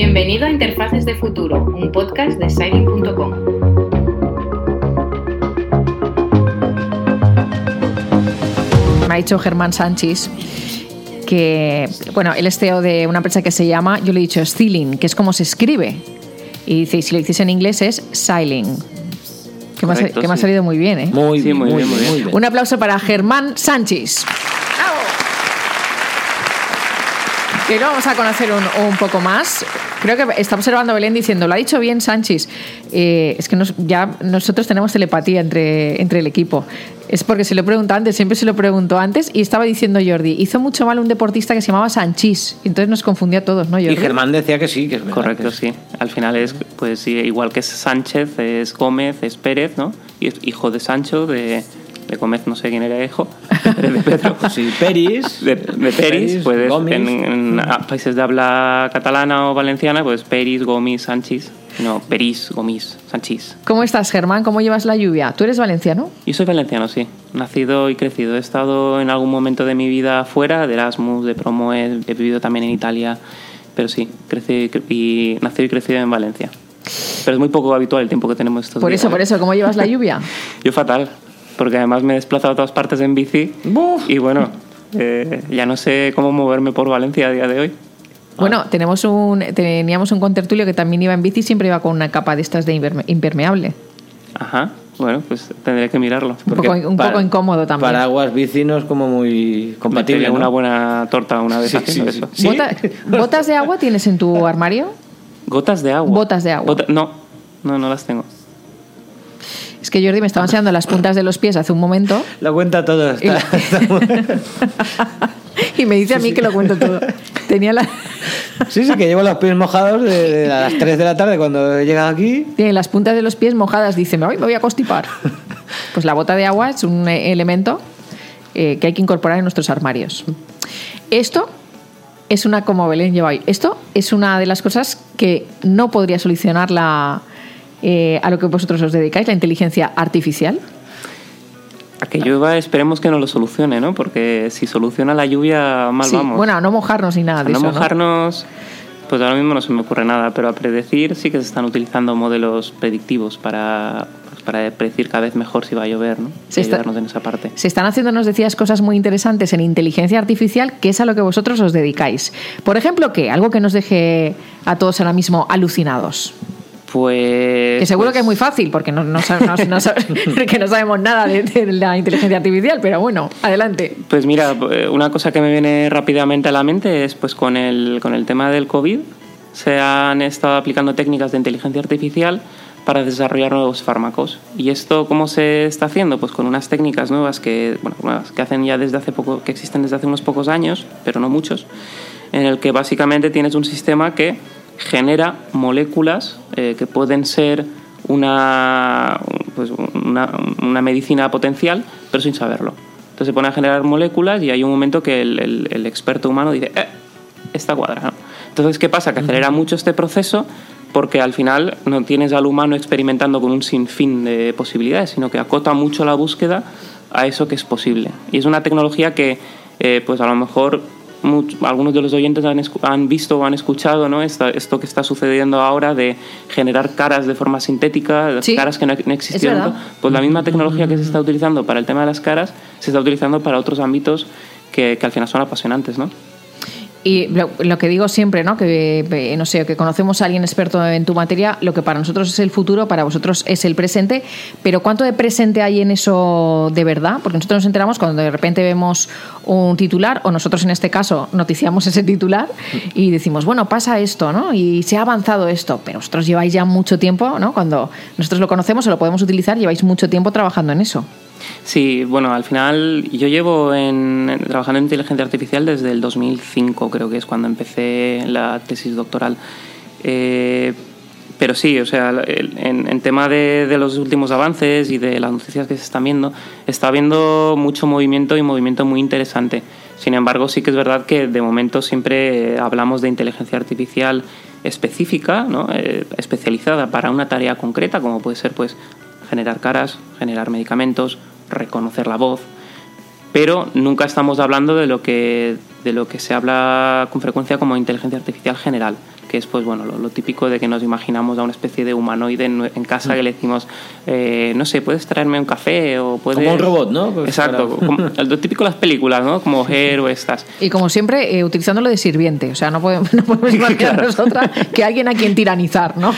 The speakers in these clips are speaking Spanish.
Bienvenido a Interfaces de Futuro, un podcast de Siling.com. Me ha dicho Germán Sánchez que, bueno, él es CEO de una empresa que se llama, yo le he dicho Stealing, que es como se escribe. Y dice, y si lo dices en inglés es Sailing. Que, me ha, me salido muy bien, ¿eh? Muy Sí, bien, muy bien, muy bien. Un aplauso para Germán Sánchez. Que lo vamos a conocer un, un poco más. Creo que está observando Belén diciendo, lo ha dicho bien Sánchez. Eh, es que nos- ya nosotros tenemos telepatía entre, entre el equipo. Es porque se lo pregunto antes, siempre se lo pregunto antes. Y estaba diciendo Jordi, hizo mucho mal un deportista que se llamaba Sanchís. Entonces nos confundió a todos, ¿no, Jordi? Y Germán decía que sí, que es verdad. Correcto, que es- sí. Al final es, pues sí, igual que es Sánchez, es Gómez, es Pérez, ¿no? Y es hijo de Sancho, de, de Gómez, no sé quién era hijo, Pérez de Pedro. Sí, Peris. De, de Peris, pues en, países de habla catalana o valenciana, pues Peris, Gomis, Sánchez. No, Peris, Gomis, Sánchez. ¿Cómo estás, Germán? ¿Cómo llevas la lluvia? ¿Tú eres valenciano? Yo soy valenciano, sí. Nacido y crecido. He estado en algún momento de mi vida fuera, de Erasmus, de promo, he, he vivido también en Italia. Pero sí, crecí y nacido y crecido en Valencia. Pero es muy poco habitual el tiempo que tenemos estos Por días. eso, por eso, ¿cómo llevas la lluvia? Yo fatal, porque además me he desplazado a todas partes en bici. Y bueno, eh, ya no sé cómo moverme por Valencia a día de hoy. Bueno, tenemos un, teníamos un contertulio que también iba en bici y siempre iba con una capa de estas de imperme- impermeable. Ajá, bueno, pues tendré que mirarlo. Un Porque poco, un para- poco incómodo también. Paraguas bici no es como muy compatible. ¿no? una buena torta una vez Sí, haciendo sí, eso. sí. Bota- ¿Botas de agua tienes en tu armario? ¿Gotas de agua? Botas de agua. Bota- no, no, no las tengo. Es que Jordi me estaba enseñando las puntas de los pies hace un momento Lo cuenta todo. y, Está, muy- y me dice a mí que lo cuento todo. Tenía la, Sí, sí, que llevo los pies mojados de, de a las 3 de la tarde cuando he llegado aquí. tiene las puntas de los pies mojadas. Dice, me voy, me voy a constipar. Pues la bota de agua es un eh, elemento eh, que hay que incorporar en nuestros armarios. Esto es una, como Belén lleva hoy, esto es una de las cosas que no podría solucionar la, eh, a lo que vosotros os dedicáis, la inteligencia artificial. A que llueva esperemos que no lo solucione, ¿no? Porque si soluciona la lluvia, mal Sí, vamos. Bueno, a no mojarnos ni nada A de no eso. ¿no? mojarnos, pues ahora mismo no se me ocurre nada, pero a predecir sí que se están utilizando modelos predictivos para, pues, para predecir cada vez mejor si va a llover, ¿no? Se está- en esa parte. Se están haciendo, nos decías, cosas muy interesantes en inteligencia artificial, que es a lo que vosotros os dedicáis. Por ejemplo, ¿qué? Algo que nos deje a todos ahora mismo alucinados. Pues... Que seguro pues, que es muy fácil, porque no, no, no- no sabemos nada de, de la inteligencia artificial, pero bueno, adelante. Pues mira, eh, una cosa que me viene rápidamente a la mente es pues con el, con el tema del COVID se han estado aplicando técnicas de inteligencia artificial para desarrollar nuevos fármacos. ¿Y esto cómo se está haciendo? Pues con unas técnicas nuevas que, bueno, nuevas, que hacen ya desde hace poco, que existen desde hace unos pocos años, pero no muchos, en el que básicamente tienes un sistema que genera moléculas eh, que pueden ser una, pues una, una medicina potencial, pero sin saberlo. Entonces se pone a generar moléculas y hay un momento que el, el- experto humano dice, eh, esta cuadra. Entonces, ¿qué pasa? Que acelera mucho este proceso porque al final no tienes al humano experimentando con un sinfín de posibilidades, sino que acota mucho la búsqueda a eso que es posible. Y es una tecnología que, eh, pues a lo mejor much- algunos de los oyentes han, han visto o han escuchado ¿no? Esta- esto que está sucediendo ahora de generar caras de forma sintética, Sí, caras que no, no verdad. Pues la misma tecnología que se está utilizando para el tema de las caras se está utilizando para otros ámbitos que, que al final son apasionantes, ¿no? Y lo, que digo siempre, ¿no? Que eh, no sé, que conocemos a alguien experto en tu materia, lo que para nosotros es el futuro, para vosotros es el presente, pero ¿cuánto de presente hay en eso de verdad? Porque nosotros nos enteramos cuando de repente vemos un titular, o nosotros en este caso noticiamos ese titular y decimos, bueno, pasa esto, ¿no? Y se ha avanzado esto, pero vosotros lleváis ya mucho tiempo, ¿no? Cuando nosotros lo conocemos o lo podemos utilizar, lleváis mucho tiempo trabajando en eso. Sí, bueno, al final yo llevo en, trabajando en inteligencia artificial desde el 2005, creo que es cuando empecé la tesis doctoral. Eh, pero sí, o sea, en, en tema de, los últimos avances y de las noticias que se están viendo, está habiendo mucho movimiento y movimiento muy interesante. Sin embargo, sí que es verdad que de momento siempre hablamos de inteligencia artificial específica, ¿no? Eh, especializada para una tarea concreta, como puede ser pues generar caras, generar medicamentos, reconocer la voz, pero nunca estamos hablando de lo que de lo que se habla con frecuencia como inteligencia artificial general que es pues bueno lo, lo típico de que nos imaginamos a una especie de humanoide en, en casa que le decimos eh, no sé puedes traerme un café o puedes Como un robot, ¿no? Pues exacto para- como, lo típico de las películas no como Her o estas Y como siempre, eh, utilizándolo de sirviente. O sea, no podemos, no podemos imaginar Claro. nosotras que alguien a quien tiranizar, ¿no?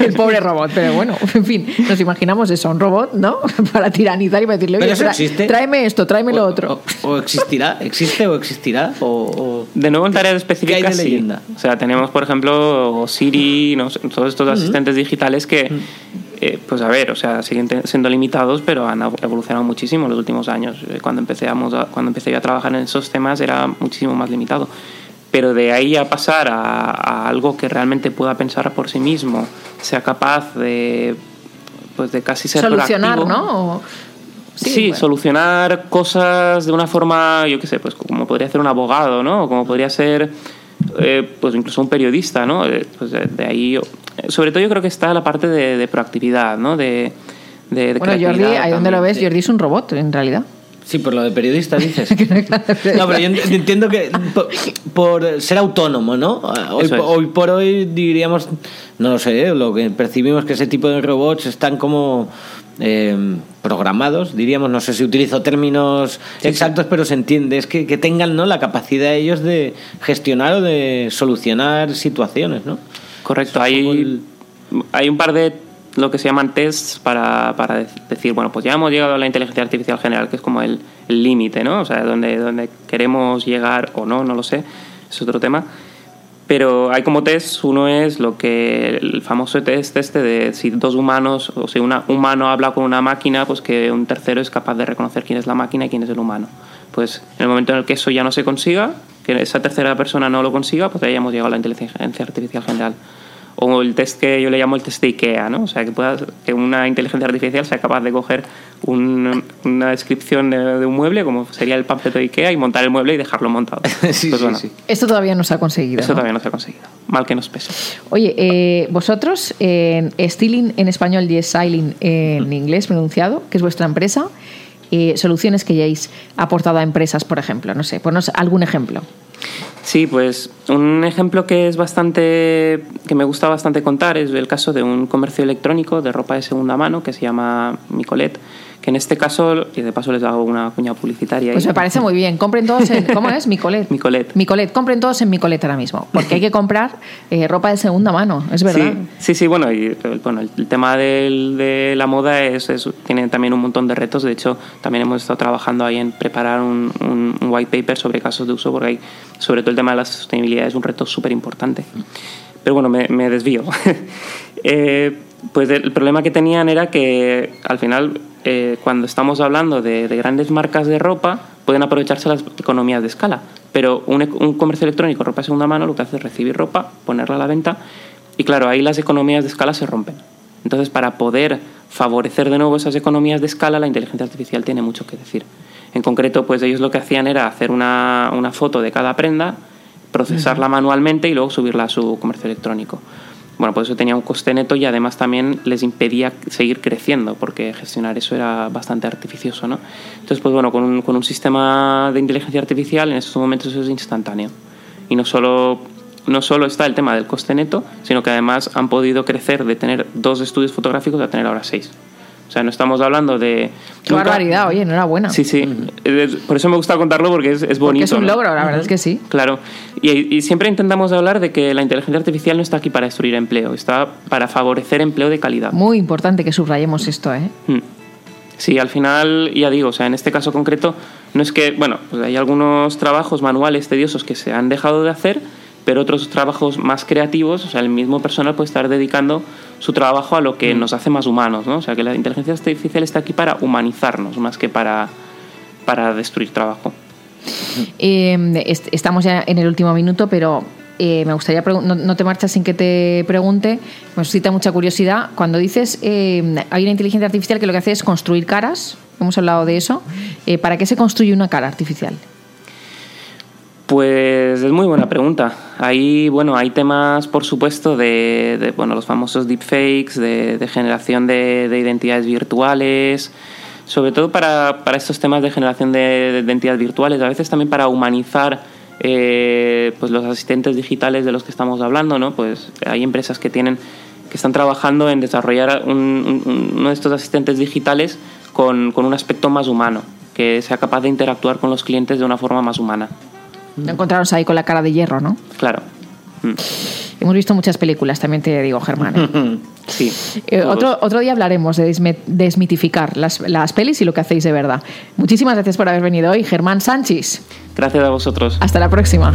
El pobre robot. Pero bueno, en fin, nos imaginamos eso, un robot, ¿no? Para tiranizar y para decirle, Pero oye, eso tra- existe. tráeme esto, tráeme lo otro. O, o existirá, existe o existirá o, o- De nuevo en tareas ¿Qué hay específicas, sí. leyenda? O sea, tenemos, por ejemplo, Siri, no todos estos asistentes digitales que, eh, pues a ver, o sea, siguen siendo limitados, pero han ev- evolucionado muchísimo en los últimos años. Eh, Cuando, empecéamos a- cuando empecé yo a trabajar en esos temas era muchísimo más limitado. Pero de ahí a pasar a, a algo que realmente pueda pensar por sí mismo, sea capaz de, pues de casi ser Solucionar, proactivo. ¿no? O- Sí, bueno. solucionar cosas de una forma, yo qué sé, pues como podría ser un abogado, ¿no? O como podría ser, eh, pues incluso un periodista, ¿no? Eh, Pues de, de ahí, sobre todo yo creo que está la parte de, de proactividad, ¿no? De, de, de Bueno, Jordi, ahí donde lo ves, Jordi es un robot, en realidad. Sí, por lo de periodista dices. No, pero yo ent- entiendo que por, por ser autónomo, ¿no? Hoy, es. hoy por hoy diríamos, no lo sé, lo que percibimos que ese tipo de robots están como eh, programados, diríamos, no sé si utilizo términos exactos, pero se entiende, es que, que tengan ¿no? la capacidad ellos de gestionar o de solucionar situaciones, ¿no? Correcto, hay, el- hay un par de lo que se llaman tests para, para de- decir, bueno, pues ya hemos llegado a la inteligencia artificial general, que es como el el límite, ¿no? O sea, donde, donde queremos llegar o no, no lo sé, es otro tema. Pero hay como tests, uno es lo que el famoso test este de si dos humanos, o si un humano habla con una máquina, pues que un tercero es capaz de reconocer quién es la máquina y quién es el humano. Pues en el momento en el que eso ya no se consiga, que esa tercera persona no lo consiga, pues ahí hemos llegado a la inteligencia artificial general. O el test que yo le llamo el test de IKEA, ¿no? O sea, que, pueda, que una inteligencia artificial sea capaz de coger un- una descripción de, de un mueble, como sería el panfleto de IKEA, y montar el mueble y dejarlo montado. sí, Pues sí, bueno, sí. Esto todavía no se ha conseguido. Eso ¿no? todavía no se ha conseguido. Mal que nos pese. Oye, eh, vosotros, en Stealing en español y Styling en inglés pronunciado, que es vuestra empresa, eh, soluciones que hayáis aportado a empresas, por ejemplo. No sé, ponnos algún ejemplo. Sí, pues un ejemplo que es bastante que me gusta bastante contar es el caso de un comercio electrónico de ropa de segunda mano que se llama Micolet, que en este caso, y de paso les hago una cuña publicitaria. Pues ahí. me parece muy bien. Compren todos en. ¿Cómo es? Micolet. Micolet. Micolet. Compren todos en Micolet ahora mismo. Porque hay que comprar eh, ropa de segunda mano, es verdad. Sí, sí, sí, bueno, y eh, bueno, el, el tema del- de la moda es, es- tiene también un montón de retos. De hecho, también hemos estado trabajando ahí en preparar un, un- un white paper sobre casos de uso, porque hay, sobre todo el tema de la sostenibilidad es un reto súper importante. Pero bueno, me, me desvío. Eh, pues el problema que tenían era que al final, eh, cuando estamos hablando de, de grandes marcas de ropa, pueden aprovecharse las economías de escala. Pero un, e- un comercio electrónico, ropa de segunda mano, lo que hace es recibir ropa, ponerla a la venta, y claro, ahí las economías de escala se rompen. Entonces, para poder favorecer de nuevo esas economías de escala, la inteligencia artificial tiene mucho que decir. En concreto, pues ellos lo que hacían era hacer una, una foto de cada prenda, procesarla manualmente y luego subirla a su comercio electrónico. Bueno, pues eso tenía un coste neto y además también les impedía seguir creciendo, porque gestionar eso era bastante artificioso, ¿no? Entonces, pues bueno, con un, con un sistema de inteligencia artificial en estos momentos eso es instantáneo. Y no solo, no solo está el tema del coste neto, sino que además han podido crecer de tener dos estudios fotográficos a tener ahora seis. O sea, no estamos hablando de... Qué nunca- barbaridad, oye, enhorabuena. Sí, sí. Es- Por eso me gusta contarlo porque es, es bonito. Porque es un ¿no? logro, la verdad es que sí. Claro, y, y siempre intentamos hablar de que la inteligencia artificial no está aquí para destruir empleo, está para favorecer empleo de calidad. Muy importante que subrayemos esto, ¿eh? Mm. Sí, al final, ya digo, o sea, en este caso concreto, no es que, bueno, pues hay algunos trabajos manuales tediosos que se han dejado de hacer, pero otros trabajos más creativos, o sea, el mismo personal puede estar dedicando su trabajo a lo que nos hace más humanos, ¿no? O sea, que la inteligencia artificial está aquí para humanizarnos más que para, para destruir trabajo. Eh, est- estamos ya en el último minuto, pero eh, me gustaría no, no te marchas sin que te pregunte, me suscita mucha curiosidad. Cuando dices eh, hay una inteligencia artificial que lo que hace es construir caras, hemos hablado de eso, eh, ¿para qué se construye una cara artificial? Pues es muy buena pregunta. Ahí, bueno, hay temas, por supuesto, de, de, bueno, los famosos deepfakes, de, generación de, de identidades virtuales, sobre todo para, para estos temas de generación de, de identidades virtuales, a veces también para humanizar eh, pues los asistentes digitales de los que estamos hablando, ¿no? Pues hay empresas que tienen que están trabajando en desarrollar un- uno de estos asistentes digitales con, con un aspecto más humano, que sea capaz de interactuar con los clientes de una forma más humana. Encontraros ahí con la cara de hierro, ¿no? Claro. Mm. Hemos visto muchas películas, también te digo, Germán. ¿eh? Sí. Eh, otro, otro día hablaremos de desmitificar las, las pelis y lo que hacéis de verdad. Muchísimas gracias por haber venido hoy, Germán Sánchez. Gracias a vosotros. Hasta la próxima.